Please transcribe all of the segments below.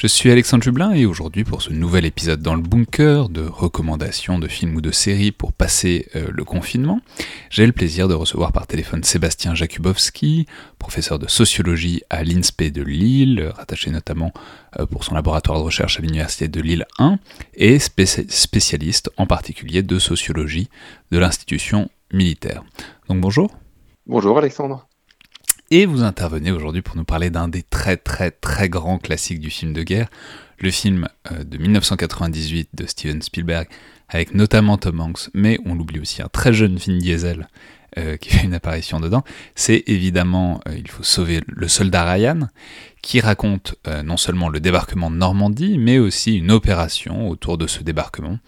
Je suis Alexandre Jublin et aujourd'hui pour ce nouvel épisode dans le bunker de recommandations de films ou de séries pour passer euh, le confinement, j'ai le plaisir de recevoir par téléphone Sébastien Jakubowski, professeur de sociologie à l'INSPE de Lille, rattaché notamment euh, pour son laboratoire de recherche à l'Université de Lille 1, et spécialiste en particulier de sociologie de l'institution militaire. Donc bonjour. Bonjour Alexandre et vous intervenez aujourd'hui pour nous parler d'un des très très très grands classiques du film de guerre, le film euh, de 1998 de Steven Spielberg, avec notamment Tom Hanks, mais on l'oublie aussi, un très jeune Vin Diesel euh, qui fait une apparition dedans. C'est évidemment euh, Il faut sauver le soldat Ryan, qui raconte non seulement le débarquement de Normandie, mais aussi une opération autour de ce débarquement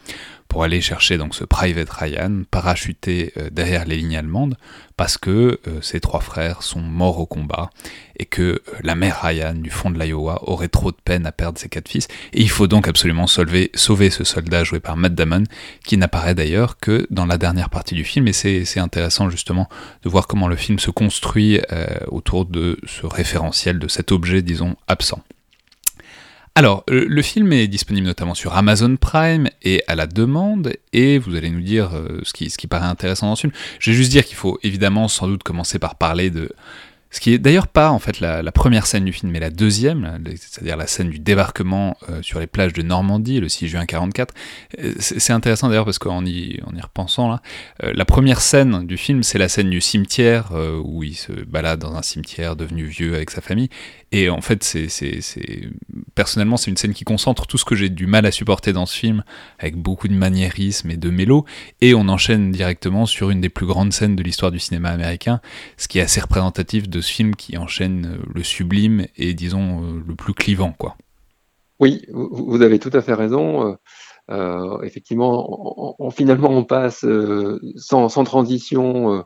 pour aller chercher donc ce Private Ryan parachuté euh, derrière les lignes allemandes parce que euh, ses trois frères sont morts au combat et que euh, la mère Ryan du fond de l'Iowa aurait trop de peine à perdre ses quatre fils et il faut donc absolument sauver, sauver ce soldat joué par Matt Damon qui n'apparaît d'ailleurs que dans la dernière partie du film et c'est intéressant justement de voir comment le film se construit autour de ce référentiel de cet objet disons absent. Alors, le film est disponible notamment sur Amazon Prime et à la demande, et vous allez nous dire euh, ce, qui, ce qui paraît intéressant dans ce film. Je vais juste dire qu'il faut évidemment sans doute commencer par parler de ce qui est d'ailleurs pas en fait la, première scène du film, mais la deuxième, c'est-à-dire la scène du débarquement euh, sur les plages de Normandie le 6 juin 44. Euh, c'est intéressant d'ailleurs parce qu'en y, en y repensant là, la première scène du film, c'est la scène du cimetière où il se balade dans un cimetière devenu vieux avec sa famille. Et en fait, personnellement, c'est une scène qui concentre tout ce que j'ai du mal à supporter dans ce film, avec beaucoup de maniérisme et de mélo. Et on enchaîne directement sur une des plus grandes scènes de l'histoire du cinéma américain, ce qui est assez représentatif de ce film qui enchaîne euh, le sublime et disons euh, le plus clivant, quoi. Oui, vous avez tout à fait raison. Euh, effectivement, on, finalement, on passe sans, transition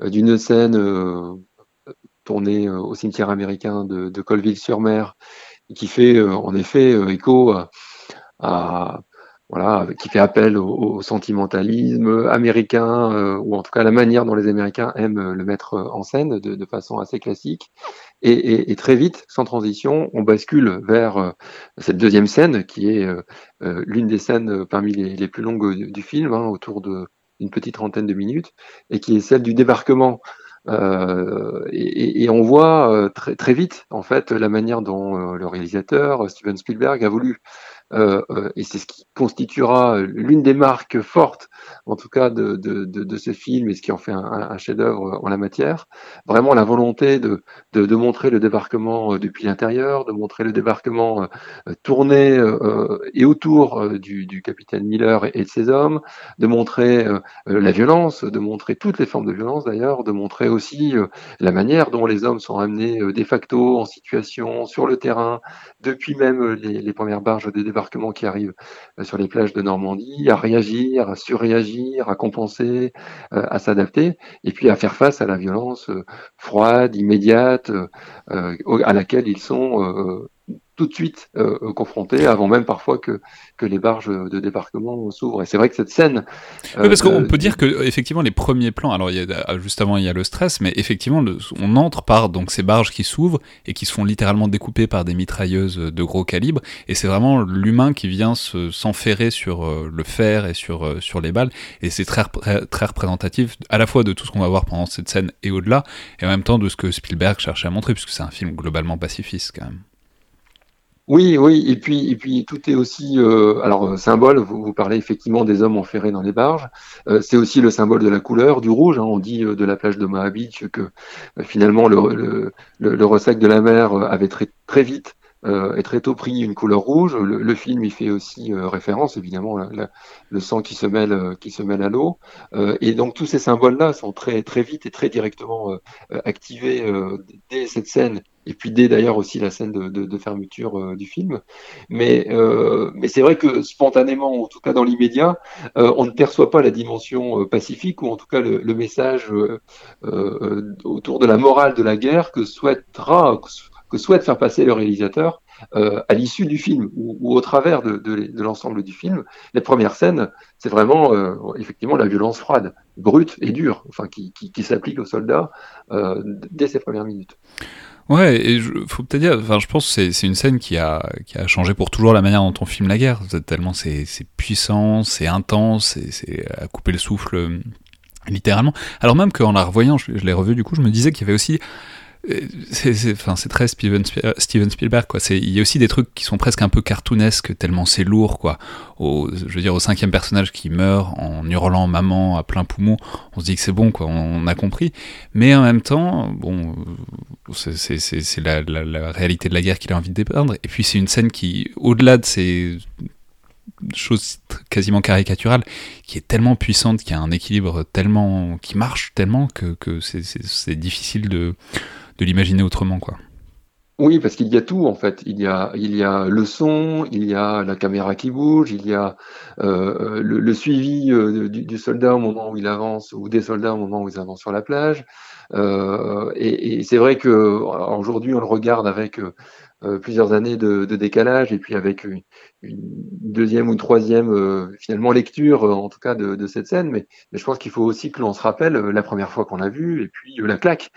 d'une scène tournée au cimetière américain de, Colville-sur-Mer, qui fait en effet écho à, voilà, qui fait appel au, sentimentalisme américain, euh, ou en tout cas la manière dont les Américains aiment le mettre en scène de, façon assez classique. Et, très vite, sans transition, on bascule vers euh, cette deuxième scène, qui est euh, l'une des scènes parmi les, les plus longues du, film, hein, autour d'une petite trentaine de minutes, et qui est celle du débarquement. Euh, et, et, on voit très, très vite, en fait, la manière dont le réalisateur, Steven Spielberg, a voulu euh, euh, et c'est ce qui constituera l'une des marques fortes, en tout cas, de, de, ce film et ce qui en fait un, chef-d'œuvre en la matière. Vraiment la volonté de, de, montrer le débarquement euh, depuis l'intérieur, de montrer le débarquement tourné et autour du, du, capitaine Miller et, de ses hommes, de montrer la violence, de montrer toutes les formes de violence d'ailleurs, de montrer aussi la manière dont les hommes sont amenés de facto en situation sur le terrain, depuis même les, les premières barges de débarquement qui arrivent euh, sur les plages de Normandie, à réagir, à surréagir, à compenser, euh, à s'adapter, et puis à faire face à la violence euh, froide, immédiate, à laquelle ils sont tout de suite euh, euh, confrontés avant même parfois que, que les barges de débarquement s'ouvrent. Et c'est vrai que cette scène. oui, parce qu'on peut dire que effectivement les premiers plans. Alors il y a, juste avant il y a le stress, mais effectivement on entre par donc ces barges qui s'ouvrent et qui se font littéralement découper par des mitrailleuses de gros calibre. Et c'est vraiment l'humain qui vient s'enferrer sur le fer et sur sur les balles. Et c'est très très représentatif à la fois de tout ce qu'on va voir pendant cette scène et au-delà, et en même temps de ce que Spielberg cherchait à montrer, puisque c'est un film globalement pacifiste quand même. Oui, oui, et puis, et puis tout est aussi, euh, alors euh, symbole. Vous, parlez effectivement des hommes enferrés dans les barges. Euh, c'est aussi le symbole de la couleur, du rouge. Hein. on dit de la plage de Moabit que finalement le, le, le, ressac de la mer avait très, très vite et très tôt pris une couleur rouge. Le, film y fait aussi référence, évidemment, le sang qui se mêle, qui se mêle à l'eau. et donc tous ces symboles-là sont très, très vite et très directement activés dès cette scène et puis dès d'ailleurs aussi la scène de, fermeture euh, du film. Mais, euh, mais c'est vrai que spontanément, en tout cas dans l'immédiat, euh, on ne perçoit pas la dimension euh, pacifique ou en tout cas le message autour de la morale de la guerre que souhaitera que souhaite faire passer le réalisateur euh, à l'issue du film ou, au travers de, l'ensemble du film. Les premières scènes, c'est vraiment euh, effectivement la violence froide, brute et dure, enfin qui, s'applique aux soldats euh, dès ces premières minutes. Ouais, et je, faut peut-être dire, enfin, je pense que c'est une scène qui a, qui a changé pour toujours la manière dont on filme la guerre. Tellement c'est puissant, c'est intense, c'est à couper le souffle littéralement. Alors même qu'en la revoyant, je, je l'ai revu du coup, je me disais qu'il y avait aussi c'est enfin, très Steven, euh, Steven Spielberg quoi. Il y a aussi des trucs qui sont presque un peu cartoonesques tellement c'est lourd quoi. Au, je veux dire au cinquième personnage qui meurt en hurlant maman à plein poumon, on se dit que c'est bon quoi, on, a compris. Mais en même temps, bon, c'est la, la, réalité de la guerre qu'il a envie de dépeindre. Et puis c'est une scène qui, au-delà de ces choses quasiment caricaturales, qui est tellement puissante, qui a un équilibre tellement, qui marche tellement que, que c'est difficile de de l'imaginer autrement, quoi. Oui, parce qu'il y a tout en fait. Il y a, il y a le son, il y a la caméra qui bouge, il y a euh, le, suivi euh, du, soldat au moment où il avance ou des soldats au moment où ils avancent sur la plage. Euh, et, c'est vrai que aujourd'hui on le regarde avec plusieurs années de, décalage et puis avec une, deuxième ou troisième euh, finalement lecture euh, en tout cas de, cette scène. Mais, je pense qu'il faut aussi que l'on se rappelle euh, la première fois qu'on l'a vu et puis la claque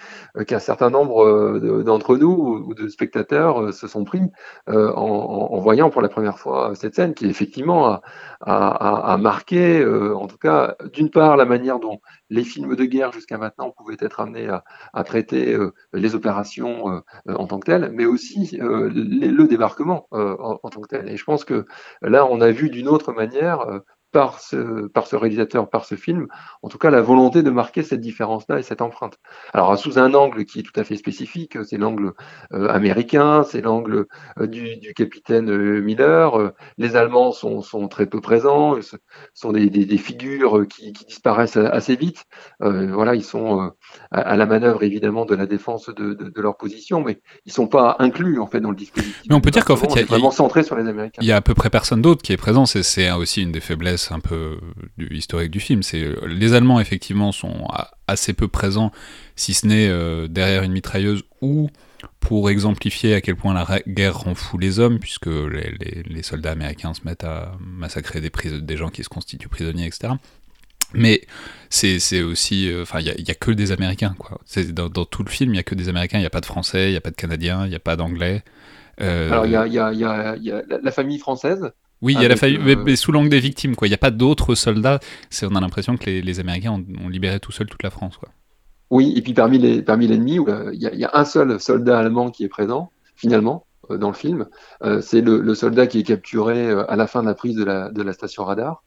qu'un certain nombre d'entre nous ou de spectateurs se sont pris en, voyant pour la première fois cette scène qui effectivement a, a, a marqué en tout cas d'une part la manière dont les films de guerre jusqu'à maintenant pouvaient être amenés à traiter les opérations en tant que telles mais aussi le débarquement en, en, tant que tel. Et je pense que là, on a vu d'une autre manière euh, par ce, par ce réalisateur, par ce film, en tout cas la volonté de marquer cette différence-là et cette empreinte. Alors sous un angle qui est tout à fait spécifique, c'est l'angle euh, américain, c'est l'angle euh, du, du, capitaine euh, Miller. les Allemands sont, sont, très peu présents, ce sont des, des, des figures qui, qui, disparaissent assez vite. voilà, ils sont à, la manœuvre évidemment de la défense de, de, de, leur position, mais ils sont pas inclus en fait dans le dispositif. Mais on peut dire qu'en fait, il y a vraiment centré sur les Américains. Il y a à peu près personne d'autre qui est présent. C'est aussi une des faiblesses un peu du historique du film. C'est les Allemands effectivement sont assez peu présents, si ce n'est euh, derrière une mitrailleuse ou pour exemplifier à quel point la guerre rend fou les hommes, puisque les, soldats américains se mettent à massacrer des, des gens qui se constituent prisonniers, etc. Mais c'est aussi, euh, enfin, il n'y a, que des Américains, quoi. Dans, tout le film, il n'y a que des Américains, il n'y a pas de Français, il n'y a pas de Canadiens, il n'y a pas d'Anglais. Euh, Alors, il y a, y, y a, la famille française, oui, il y a la famille, euh, mais, sous l'angle des victimes, quoi. Il n'y a pas d'autres soldats. On a l'impression que les, Américains ont, libéré tout seul toute la France, quoi. Oui, et puis parmi les parmi l'ennemi, euh, il y, a un seul soldat allemand qui est présent, finalement, euh, dans le film. c'est le, soldat qui est capturé à la fin de la prise de la, de la station radar.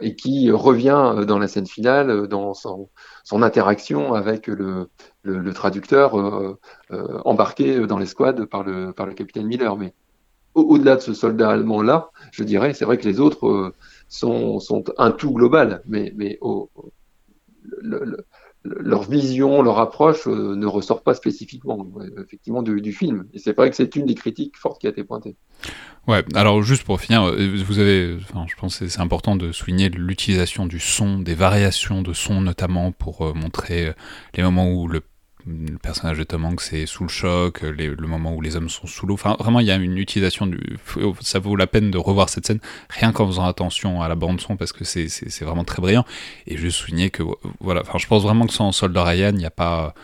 et qui revient dans la scène finale, dans son, son interaction avec le, le, traducteur embarqué dans l'escouade par le, par le capitaine Miller. Mais au-delà de ce soldat allemand-là, je dirais, c'est vrai que les autres euh, sont, un tout global, mais, mais leur vision, leur approche euh, ne ressort pas spécifiquement, effectivement, du, film. Et c'est vrai que c'est une des critiques fortes qui a été pointée. Ouais, alors juste pour finir, euh, vous avez, je pense que c'est important de souligner l'utilisation du son, des variations de son notamment pour montrer les moments où le le personnage de Tom Hanks est sous le choc, le moment où les hommes sont sous l'eau. Enfin, vraiment, il y a une utilisation du. Ça vaut la peine de revoir cette scène, rien qu'en faisant attention à la bande-son, parce que c'est vraiment très brillant. Et juste souligner que, voilà, enfin, je pense vraiment que sans Soldat Ryan, il n'y a pas.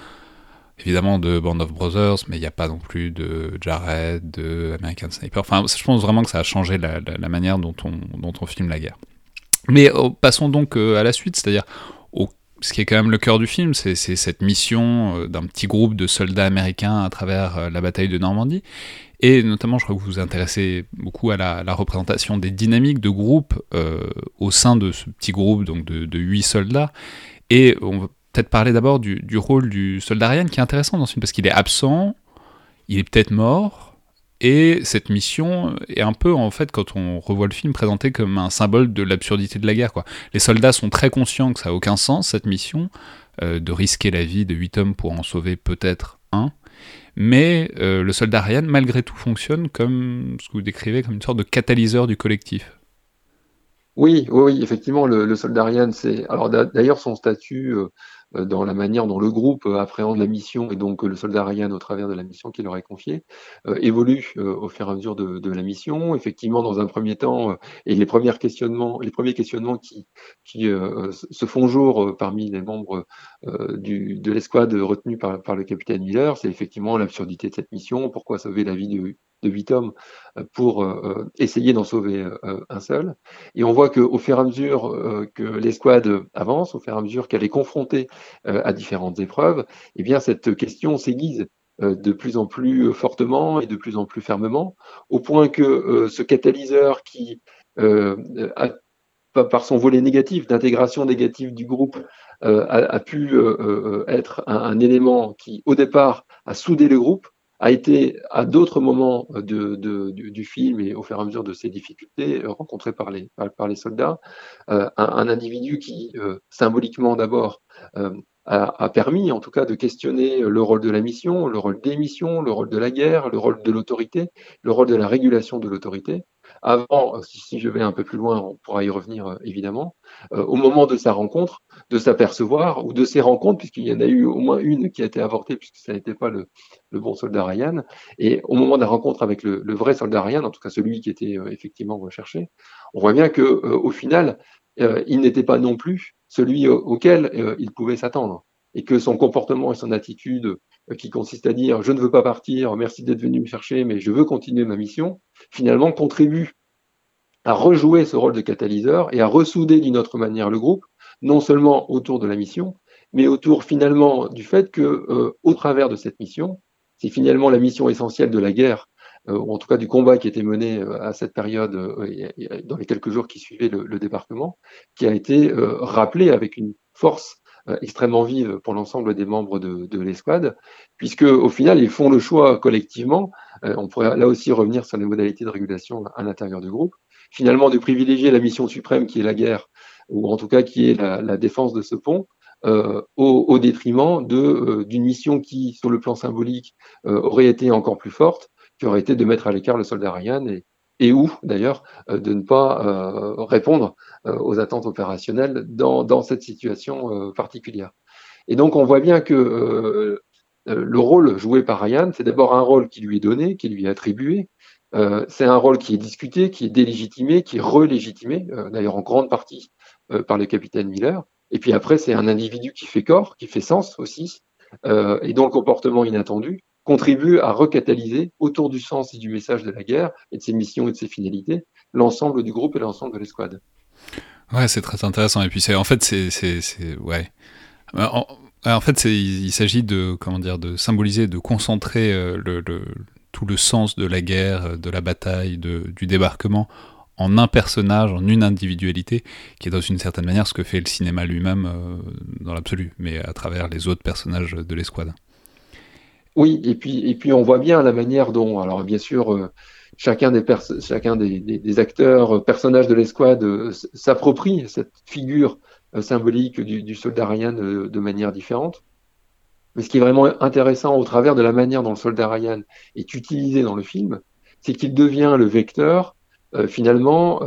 Évidemment de Band of Brothers, mais il n'y a pas non plus de Jared, de American Sniper. Enfin, je pense vraiment que ça a changé la, manière dont on, dont on filme la guerre. Mais oh, passons donc euh, à la suite, c'est-à-dire ce qui est quand même le cœur du film, c'est cette mission euh, d'un petit groupe de soldats américains à travers euh, la bataille de Normandie. Et notamment, je crois que vous vous intéressez beaucoup à la, représentation des dynamiques de groupe euh, au sein de ce petit groupe donc de huit soldats. Et on va peut-être parler d'abord du, du, rôle du soldat Ryan qui est intéressant dans ce film parce qu'il est absent, il est peut-être mort, et cette mission est un peu, en fait, quand on revoit le film, présentée comme un symbole de l'absurdité de la guerre. Les soldats sont très conscients que ça n'a aucun sens, cette mission, euh, de risquer la vie de huit hommes pour en sauver peut-être un. Mais euh, le soldat Ryan, malgré tout, fonctionne comme ce que vous décrivez comme une sorte de catalyseur du collectif. Oui, oui, effectivement, le, soldat Ryan, c'est. Alors d'ailleurs, son statut euh, dans la manière dont le groupe euh, appréhende la mission et donc le soldat Ryan au travers de la mission qu'il leur est confiée évolue au fur et à mesure de, la mission. Effectivement, dans un premier temps, et les premiers questionnements, qui, qui se font jour parmi les membres de l'escouade retenue par le capitaine Miller, c'est effectivement l'absurdité de cette mission, pourquoi sauver la vie de, de huit hommes pour essayer d'en sauver un seul. Et on voit qu'au fur et à mesure que l'escouade avance, au fur et à mesure qu'elle est confrontée à différentes épreuves, eh bien cette question s'aiguise de plus en plus fortement et de plus en plus fermement, au point que ce catalyseur qui par son volet négatif, d'intégration négative du groupe, a, pu être un, élément qui, au départ, a soudé le groupe, a été à d'autres moments du, film et au fur et à mesure de ces difficultés euh, rencontrées par les, soldats, euh, un, individu qui, euh, symboliquement d'abord, a, permis en tout cas de questionner le rôle de la mission, le rôle des missions, le rôle de la guerre, le rôle de l'autorité, le rôle de la régulation de l'autorité, avant, euh, si, je vais un peu plus loin, on pourra y revenir euh, évidemment, euh, au moment de sa rencontre, de s'apercevoir, ou de ses rencontres, puisqu'il y en a eu au moins une qui a été avortée, puisque ça n'était pas le, bon soldat Ryan, et au moment de la rencontre avec le, vrai soldat Ryan, en tout cas celui qui était effectivement recherché, on voit bien que au final, il n'était pas non plus celui auquel il pouvait s'attendre. Et que son comportement et son attitude qui consiste à dire je ne veux pas partir, merci d'être venu me chercher, mais je veux continuer ma mission, finalement contribue à rejouer ce rôle de catalyseur et à ressouder d'une autre manière le groupe, non seulement autour de la mission, mais autour finalement du fait que, euh, au travers de cette mission, c'est finalement la mission essentielle de la guerre, euh, ou en tout cas du combat qui était mené à cette période, dans les quelques jours qui suivaient le, le débarquement, qui a été rappelé avec une force euh, extrêmement vive pour l'ensemble des membres de, de l'escouade, puisque au final, ils font le choix collectivement, euh, on pourrait là aussi revenir sur les modalités de régulation à l'intérieur du groupe, finalement de privilégier la mission suprême qui est la guerre, ou en tout cas qui est la, défense de ce pont, euh, au, détriment d'une mission qui, sur le plan symbolique, aurait été encore plus forte, qui aurait été de mettre à l'écart le soldat Ryan et, et ou d'ailleurs euh, de ne pas euh, répondre euh, aux attentes opérationnelles dans, dans cette situation particulière. Et donc on voit bien que le rôle joué par Ryan, c'est d'abord un rôle qui lui est donné, qui lui est attribué. c'est un rôle qui est discuté, qui est délégitimé, qui est relégitimé, d'ailleurs en grande partie par le capitaine Miller. Et puis après, c'est un individu qui fait corps, qui fait sens aussi, et dont le comportement inattendu contribue à recatalyser autour du sens et du message de la guerre et de ses missions et de ses finalités l'ensemble du groupe et l'ensemble de l'escouade. Ouais, c'est très intéressant. Et puis en fait c'est ouais. En, en fait, il s'agit de comment dire de symboliser, de concentrer euh, tout le sens de la guerre, euh, de la bataille, de, du débarquement en un personnage, en une individualité, qui est dans une certaine manière ce que fait le cinéma lui-même euh, dans l'absolu, mais à travers les autres personnages de l'escouade. Oui, et puis, et puis on voit bien la manière dont, alors bien sûr, euh, chacun des, chacun des, acteurs, euh, personnages de l'escouade euh, s'approprie cette figure symbolique du, du soldat Ryan de, manière différente. Mais ce qui est vraiment intéressant au travers de la manière dont le soldat Ryan est utilisé dans le film, c'est qu'il devient le vecteur finalement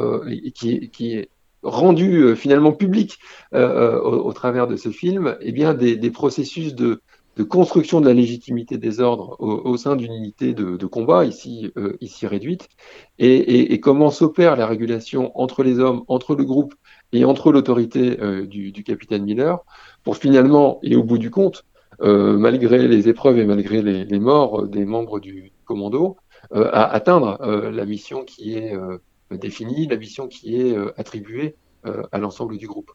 qui, qui, est rendu finalement public au, travers de ce film, eh bien des processus de, de construction de la légitimité des ordres au, sein d'une unité de, combat, ici, euh, ici réduite, et, comment s'opère la régulation entre les hommes, entre le groupe et entre l'autorité euh, du, capitaine Miller, pour finalement, et au bout du compte, euh, malgré les épreuves et malgré les, les morts des membres du commando, à atteindre la mission qui est définie, la mission qui est attribuée à l'ensemble du groupe.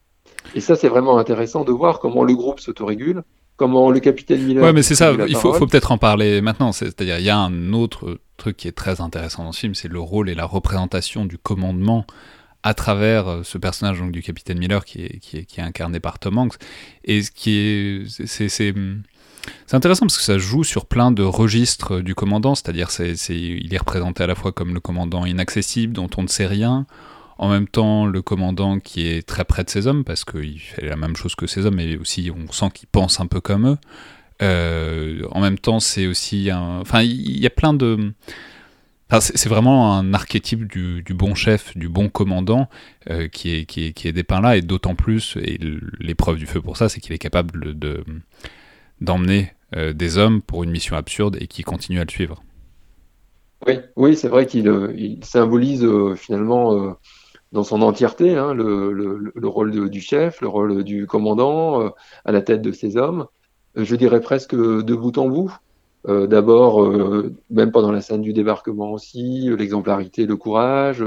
Et ça, c'est vraiment intéressant de voir comment le groupe s'autorégule, comment le capitaine Miller. Ouais, mais c'est ça, il faut, faut peut-être en parler maintenant. C'est-à-dire, il y a un autre truc qui est très intéressant dans ce film, c'est le rôle et la représentation du commandement à travers euh, ce personnage donc, du capitaine Miller qui est, qui est, qui est incarné par Tom Hanks. Et ce qui est. C'est. c'est intéressant parce que ça joue sur plein de registres du commandant, c'est-à-dire c'est, il est représenté à la fois comme le commandant inaccessible dont on ne sait rien, en même temps, le commandant qui est très près de ses hommes, parce qu'il fait la même chose que ses hommes, mais aussi on sent qu'il pense un peu comme eux. Euh, en même temps, c'est aussi un... Enfin, il y a plein de... c'est vraiment un archétype du, bon chef, du bon commandant euh, qui, est, qui, est, dépeint là, et d'autant plus, et l'épreuve du feu pour ça, c'est qu'il est capable de, d'emmener euh, des hommes pour une mission absurde et qui continue à le suivre. Oui, oui c'est vrai qu'il il symbolise finalement dans son entièreté hein, le, rôle du chef, le rôle du commandant à la tête de ses hommes, je dirais presque de bout en bout. Euh, d'abord, euh, même pendant la scène du débarquement aussi, euh, l'exemplarité, le courage,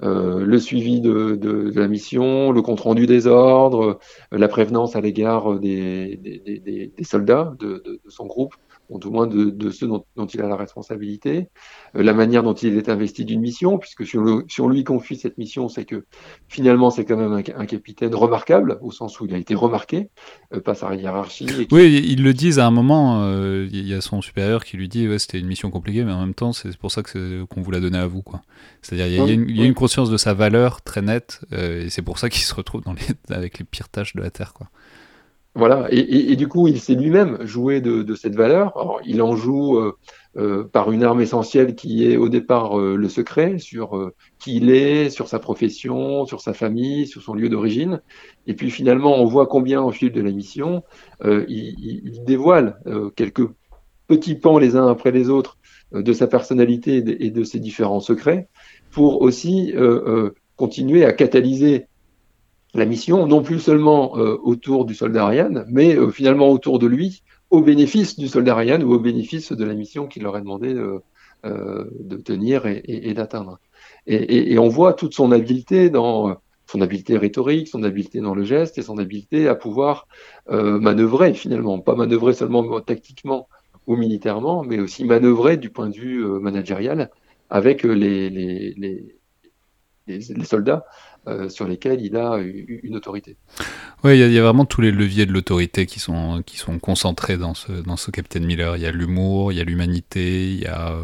le suivi de, la mission, le compte-rendu des ordres, la prévenance à l'égard des, soldats de, son groupe ou du moins de, ceux dont, il a la responsabilité, euh, la manière dont il est investi d'une mission, puisque si on, lui confie cette mission, c'est que finalement c'est quand même un, capitaine remarquable, au sens où il a été remarqué euh, par sa hiérarchie. Oui, ils le disent à un moment, euh, il y a son supérieur qui lui dit ouais, c'était une mission compliquée, mais en même temps c'est pour ça qu'on vous l'a donné à vous. C'est-à-dire il y, a, une, conscience de sa valeur très nette, et c'est pour ça qu'il se retrouve dans les, avec les pires tâches de la Terre. Quoi. Voilà, et, du coup, il s'est lui-même joué de, cette valeur. Il en joue euh, euh, par une arme essentielle qui est au départ euh, le secret sur qui il est, sur sa profession, sur sa famille, sur son lieu d'origine. Et puis finalement, on voit combien au fil de la mission, il, il, dévoile quelques petits pans les uns après les autres de sa personnalité et de ses différents secrets pour aussi continuer à catalyser la mission, non plus seulement euh, autour du soldat Ryan, mais euh, finalement autour de lui, au bénéfice du soldat Ryan ou au bénéfice de la mission qu'il leur a demandé de, euh, tenir et, d'atteindre. Et, on voit toute son habileté dans son habileté rhétorique, son habileté dans le geste et son habileté à pouvoir manœuvrer finalement, pas manœuvrer seulement tactiquement ou militairement, mais aussi manœuvrer du point de vue managérial avec les soldats euh, sur lesquels il a une autorité. Oui, il y, a vraiment tous les leviers de l'autorité qui sont, qui sont concentrés dans ce, dans ce Captain Miller. Il y a l'humour, il y a l'humanité, il y a euh,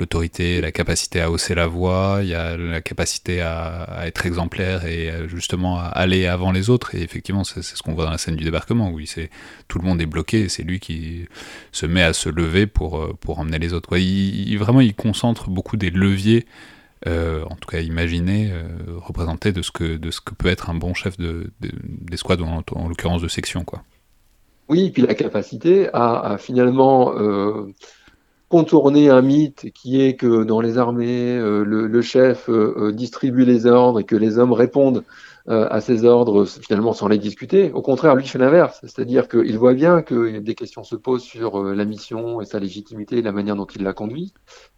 l'autorité, la capacité à hausser la voix, il y a la capacité à, être exemplaire et euh, justement à aller avant les autres. Et effectivement, c'est ce qu'on voit dans la scène du débarquement, où c'est tout le monde est bloqué, c'est lui qui se met à se lever pour, pour emmener les autres. il, vraiment, il concentre beaucoup des leviers euh, en tout cas imaginer, euh, représenter de ce, que, peut être un bon chef d'escouade, de, en, l'occurrence de section. Quoi. Oui, et puis la capacité à, finalement euh, contourner un mythe qui est que dans les armées, le, chef distribue les ordres et que les hommes répondent euh, à ses ordres finalement sans les discuter. Au contraire, lui fait l'inverse, c'est-à-dire qu'il voit bien que des questions se posent sur euh, la mission et sa légitimité la manière dont il la conduit.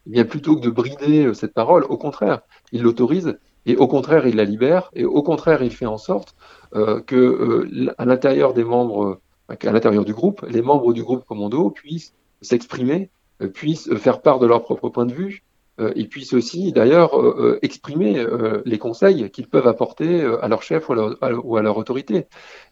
Et bien plutôt que de brider euh, cette parole, au contraire, il l'autorise et au contraire il la libère et au contraire il fait en sorte euh, que à l'intérieur des membres, à l'intérieur du groupe, les membres du groupe commando puissent s'exprimer, puissent faire part de leur propre point de vue, ils puissent aussi d'ailleurs euh, euh, exprimer les conseils qu'ils peuvent apporter à leur chef ou à leur, autorité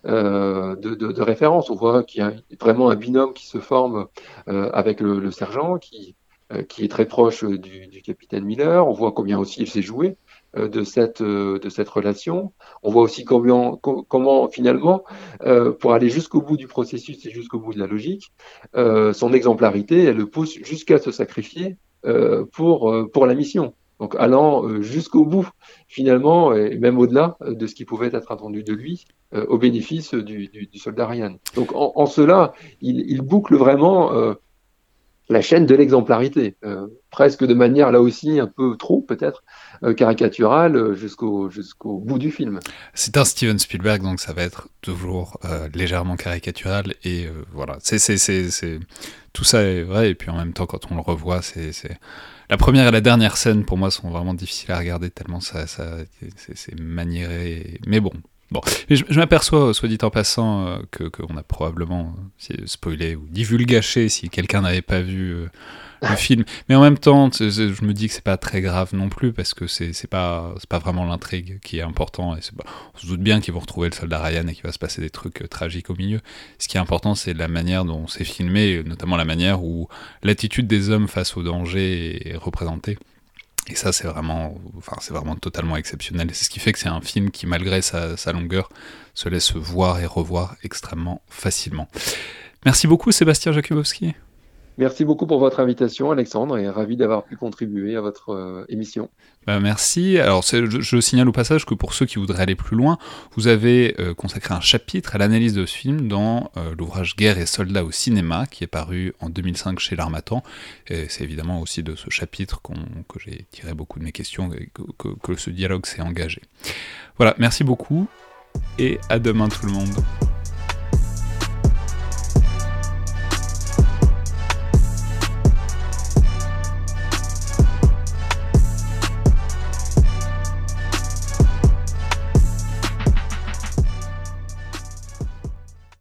de, référence. On voit qu'il y a vraiment un binôme qui se forme avec le, sergent qui, est très proche du, capitaine Miller. On voit combien aussi il s'est joué de cette relation. On voit aussi comment finalement pour aller jusqu'au bout du processus et jusqu'au bout de la logique, son exemplarité elle le pousse jusqu'à se sacrifier euh, pour, euh, pour la mission. Donc allant euh, jusqu'au bout, finalement, et même au-delà de ce qui pouvait être attendu de lui, au bénéfice du, du, soldat Ryan. Donc en, cela, il, il, boucle vraiment la chaîne de l'exemplarité, presque de manière là aussi un peu trop peut-être caricaturale jusqu'au jusqu'au bout du film. C'est un Steven Spielberg, donc ça va être toujours légèrement caricatural et voilà, c'est tout ça est vrai, et puis en même temps, quand on le revoit, c'est. La première et la dernière scène, pour moi, sont vraiment difficiles à regarder, tellement ça, ça c'est maniéré. Mais bon. Bon, je, m'aperçois, soit dit en passant, euh, que qu'on a probablement euh, spoilé ou divulgaché si quelqu'un n'avait pas vu euh, le film. Mais en même temps, je me dis que c'est pas très grave non plus parce que c'est pas c'est pas vraiment l'intrigue qui est important. Et on se doute bien qu'ils vont retrouver le soldat Ryan et qu'il va se passer des trucs euh, tragiques au milieu. Ce qui est important, c'est la manière dont c'est filmé, notamment la manière où l'attitude des hommes face au danger est représentée. Et ça, c'est vraiment, c'est vraiment totalement exceptionnel. C'est ce qui fait que c'est un film qui, malgré sa, sa longueur, se laisse voir et revoir extrêmement facilement. Merci beaucoup, Sébastien Jakubowski. Merci beaucoup pour votre invitation, Alexandre, et ravi d'avoir pu contribuer à votre euh, émission. Ben merci. Alors, je, signale au passage que pour ceux qui voudraient aller plus loin, vous avez euh, consacré un chapitre à l'analyse de ce film dans euh, l'ouvrage Guerre et soldats au cinéma, qui est paru en 2005 chez l'Armatan. C'est évidemment aussi de ce chapitre que j'ai tiré beaucoup de mes questions et que ce dialogue s'est engagé. Voilà, merci beaucoup, et à demain tout le monde.